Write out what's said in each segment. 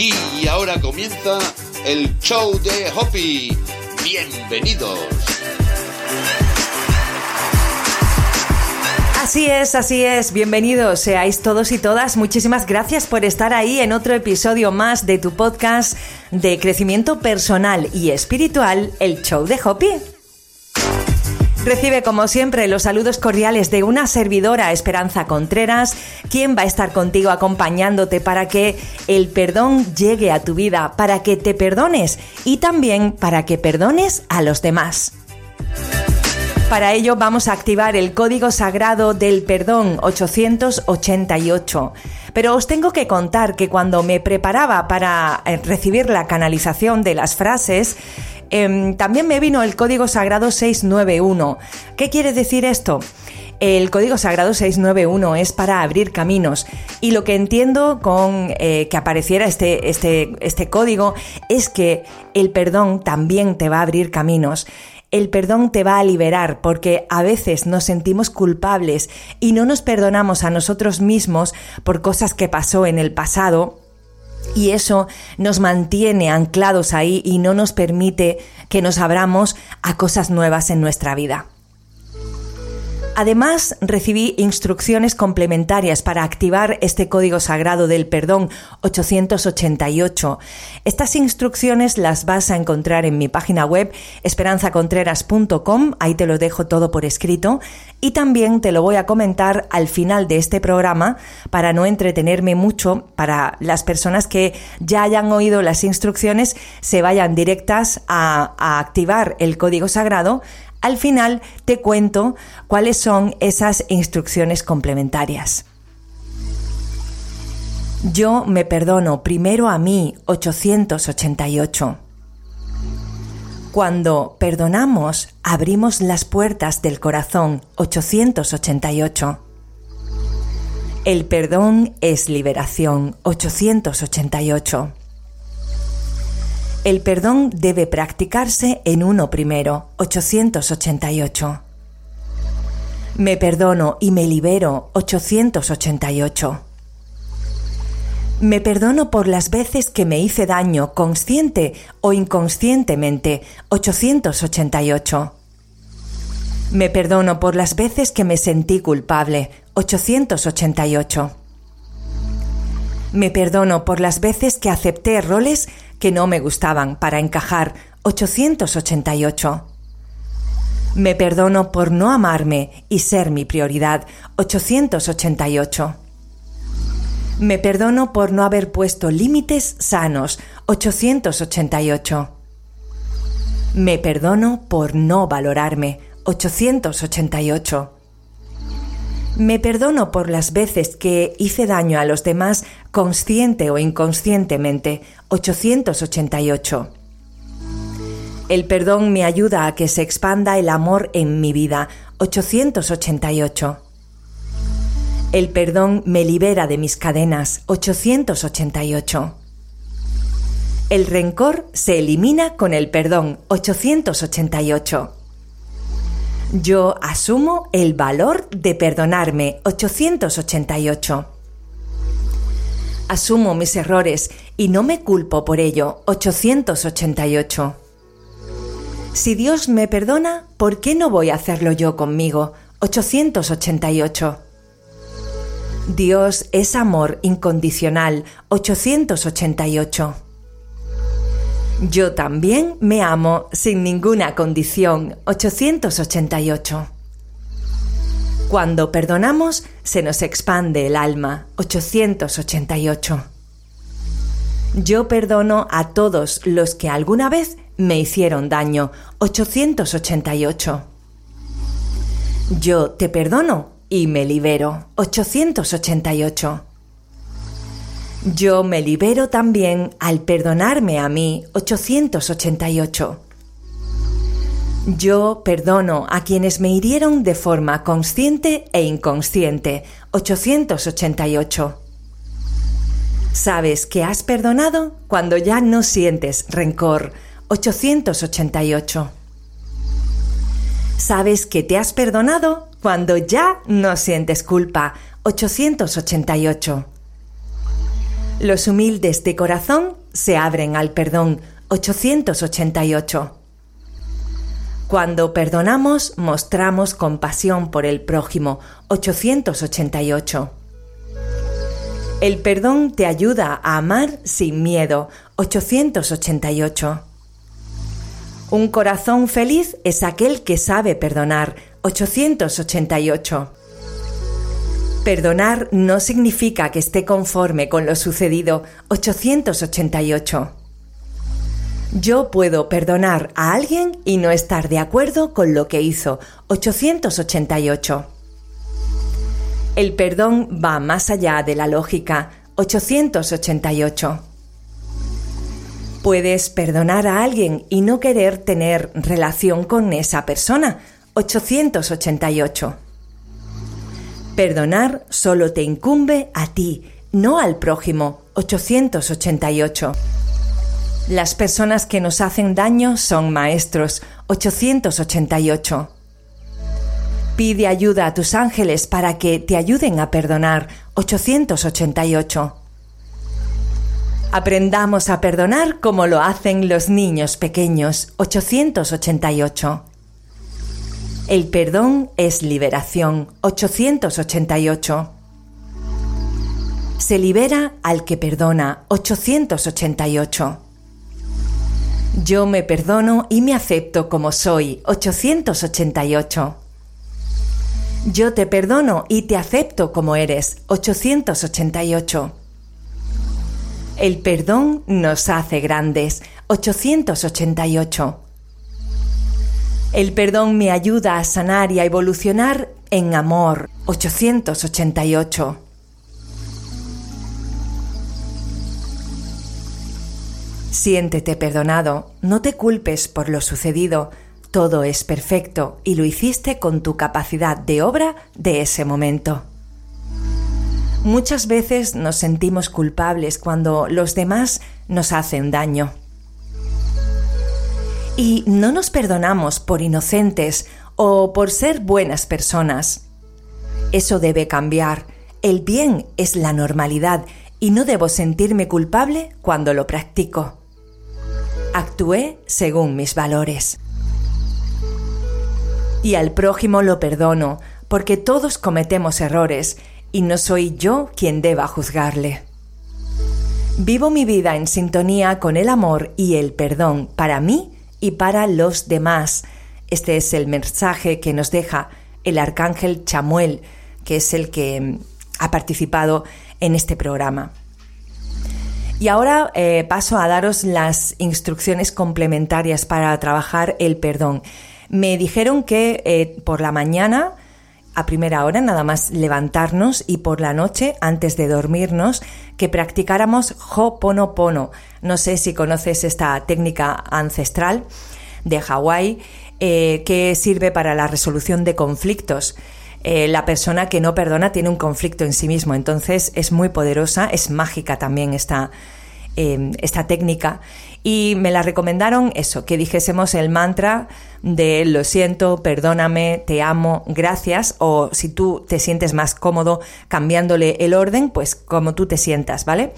Y ahora comienza el show de Hopi. Bienvenidos. Así es, así es. Bienvenidos seáis todos y todas. Muchísimas gracias por estar ahí en otro episodio más de tu podcast de crecimiento personal y espiritual, el show de Hopi. Recibe como siempre los saludos cordiales de una servidora Esperanza Contreras, quien va a estar contigo acompañándote para que el perdón llegue a tu vida, para que te perdones y también para que perdones a los demás. Para ello vamos a activar el código sagrado del perdón 888. Pero os tengo que contar que cuando me preparaba para eh, recibir la canalización de las frases, Em, también me vino el código sagrado 691. ¿Qué quiere decir esto? El código sagrado 691 es para abrir caminos y lo que entiendo con eh, que apareciera este, este, este código es que el perdón también te va a abrir caminos. El perdón te va a liberar porque a veces nos sentimos culpables y no nos perdonamos a nosotros mismos por cosas que pasó en el pasado y eso nos mantiene anclados ahí y no nos permite que nos abramos a cosas nuevas en nuestra vida. Además, recibí instrucciones complementarias para activar este código sagrado del perdón 888. Estas instrucciones las vas a encontrar en mi página web esperanzacontreras.com, ahí te lo dejo todo por escrito, y también te lo voy a comentar al final de este programa para no entretenerme mucho, para las personas que ya hayan oído las instrucciones se vayan directas a, a activar el código sagrado al final te cuento cuáles son esas instrucciones complementarias. Yo me perdono primero a mí 888. Cuando perdonamos, abrimos las puertas del corazón 888. El perdón es liberación 888. El perdón debe practicarse en uno primero, 888. Me perdono y me libero, 888. Me perdono por las veces que me hice daño consciente o inconscientemente, 888. Me perdono por las veces que me sentí culpable, 888. Me perdono por las veces que acepté roles que no me gustaban para encajar 888. Me perdono por no amarme y ser mi prioridad 888. Me perdono por no haber puesto límites sanos 888. Me perdono por no valorarme 888. Me perdono por las veces que hice daño a los demás consciente o inconscientemente. 888. El perdón me ayuda a que se expanda el amor en mi vida. 888. El perdón me libera de mis cadenas. 888. El rencor se elimina con el perdón. 888. Yo asumo el valor de perdonarme. 888. Asumo mis errores y no me culpo por ello. 888. Si Dios me perdona, ¿por qué no voy a hacerlo yo conmigo? 888. Dios es amor incondicional. 888. Yo también me amo sin ninguna condición. 888. Cuando perdonamos, se nos expande el alma. 888. Yo perdono a todos los que alguna vez me hicieron daño. 888. Yo te perdono y me libero. 888. Yo me libero también al perdonarme a mí 888. Yo perdono a quienes me hirieron de forma consciente e inconsciente 888. Sabes que has perdonado cuando ya no sientes rencor 888. Sabes que te has perdonado cuando ya no sientes culpa 888. Los humildes de corazón se abren al perdón. 888. Cuando perdonamos, mostramos compasión por el prójimo. 888. El perdón te ayuda a amar sin miedo. 888. Un corazón feliz es aquel que sabe perdonar. 888. Perdonar no significa que esté conforme con lo sucedido. 888. Yo puedo perdonar a alguien y no estar de acuerdo con lo que hizo. 888. El perdón va más allá de la lógica. 888. Puedes perdonar a alguien y no querer tener relación con esa persona. 888. Perdonar solo te incumbe a ti, no al prójimo. 888. Las personas que nos hacen daño son maestros. 888. Pide ayuda a tus ángeles para que te ayuden a perdonar. 888. Aprendamos a perdonar como lo hacen los niños pequeños. 888. El perdón es liberación. 888. Se libera al que perdona. 888. Yo me perdono y me acepto como soy. 888. Yo te perdono y te acepto como eres. 888. El perdón nos hace grandes. 888. El perdón me ayuda a sanar y a evolucionar en amor. 888. Siéntete perdonado, no te culpes por lo sucedido, todo es perfecto y lo hiciste con tu capacidad de obra de ese momento. Muchas veces nos sentimos culpables cuando los demás nos hacen daño y no nos perdonamos por inocentes o por ser buenas personas. Eso debe cambiar. El bien es la normalidad y no debo sentirme culpable cuando lo practico. Actué según mis valores. Y al prójimo lo perdono, porque todos cometemos errores y no soy yo quien deba juzgarle. Vivo mi vida en sintonía con el amor y el perdón para mí y para los demás. Este es el mensaje que nos deja el arcángel Chamuel, que es el que mm, ha participado en este programa. Y ahora eh, paso a daros las instrucciones complementarias para trabajar el perdón. Me dijeron que eh, por la mañana, a primera hora, nada más levantarnos y por la noche, antes de dormirnos, que practicáramos Ho'oponopono. No sé si conoces esta técnica ancestral de Hawái eh, que sirve para la resolución de conflictos. Eh, la persona que no perdona tiene un conflicto en sí mismo, entonces es muy poderosa, es mágica también esta, em, esta técnica y me la recomendaron eso, que dijésemos el mantra de lo siento, perdóname, te amo, gracias, o si tú te sientes más cómodo cambiándole el orden, pues como tú te sientas, ¿vale?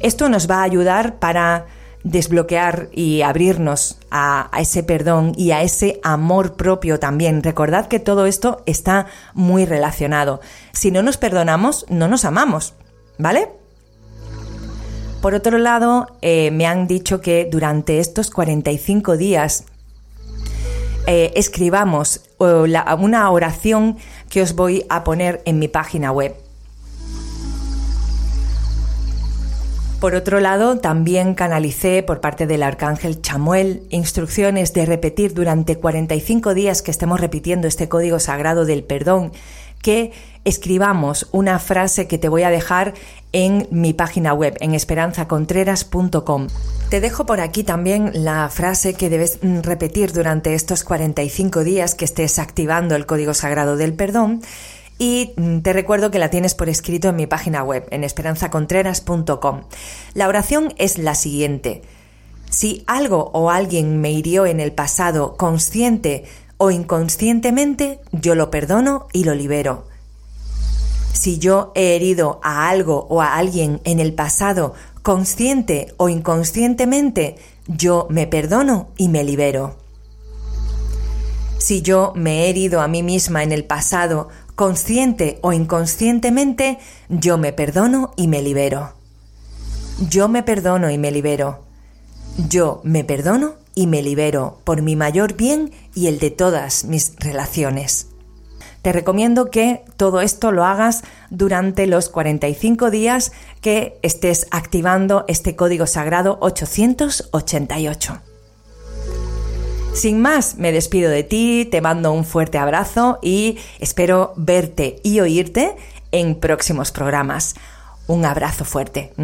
Esto nos va a ayudar para desbloquear y abrirnos a, ese perdón y a ese amor propio también. Recordad que todo esto está muy relacionado. Si no nos perdonamos, no nos amamos, ¿vale? Por otro lado, eh, me han dicho que durante estos 45 días eh, escribamos una oración que os voy a poner en mi página web. Por otro lado, también canalicé por parte del arcángel Chamuel instrucciones de repetir durante 45 días que estemos repitiendo este código sagrado del perdón, que escribamos una frase que te voy a dejar en mi página web, en esperanzacontreras.com. Te dejo por aquí también la frase que debes repetir durante estos 45 días que estés activando el código sagrado del perdón y mm, te recuerdo que la tienes por escrito en mi página web, en esperanzacontreras.com. La oración es la siguiente. Si algo o alguien me hirió en el pasado consciente o inconscientemente, yo lo perdono y lo libero. Si yo he herido a algo o a alguien en el pasado, consciente o inconscientemente, yo me perdono y me libero. Si yo me he herido a mí misma en el pasado, consciente o inconscientemente, yo me perdono y me libero. Yo me perdono y me libero. Yo me perdono y me libero por mi mayor bien y el de todas mis relaciones. Te recomiendo que todo esto lo hagas durante los 45 días que estés activando este código sagrado 888. Sin más, me despido de ti, te mando un fuerte abrazo y espero verte y oírte en próximos programas. Un abrazo fuerte.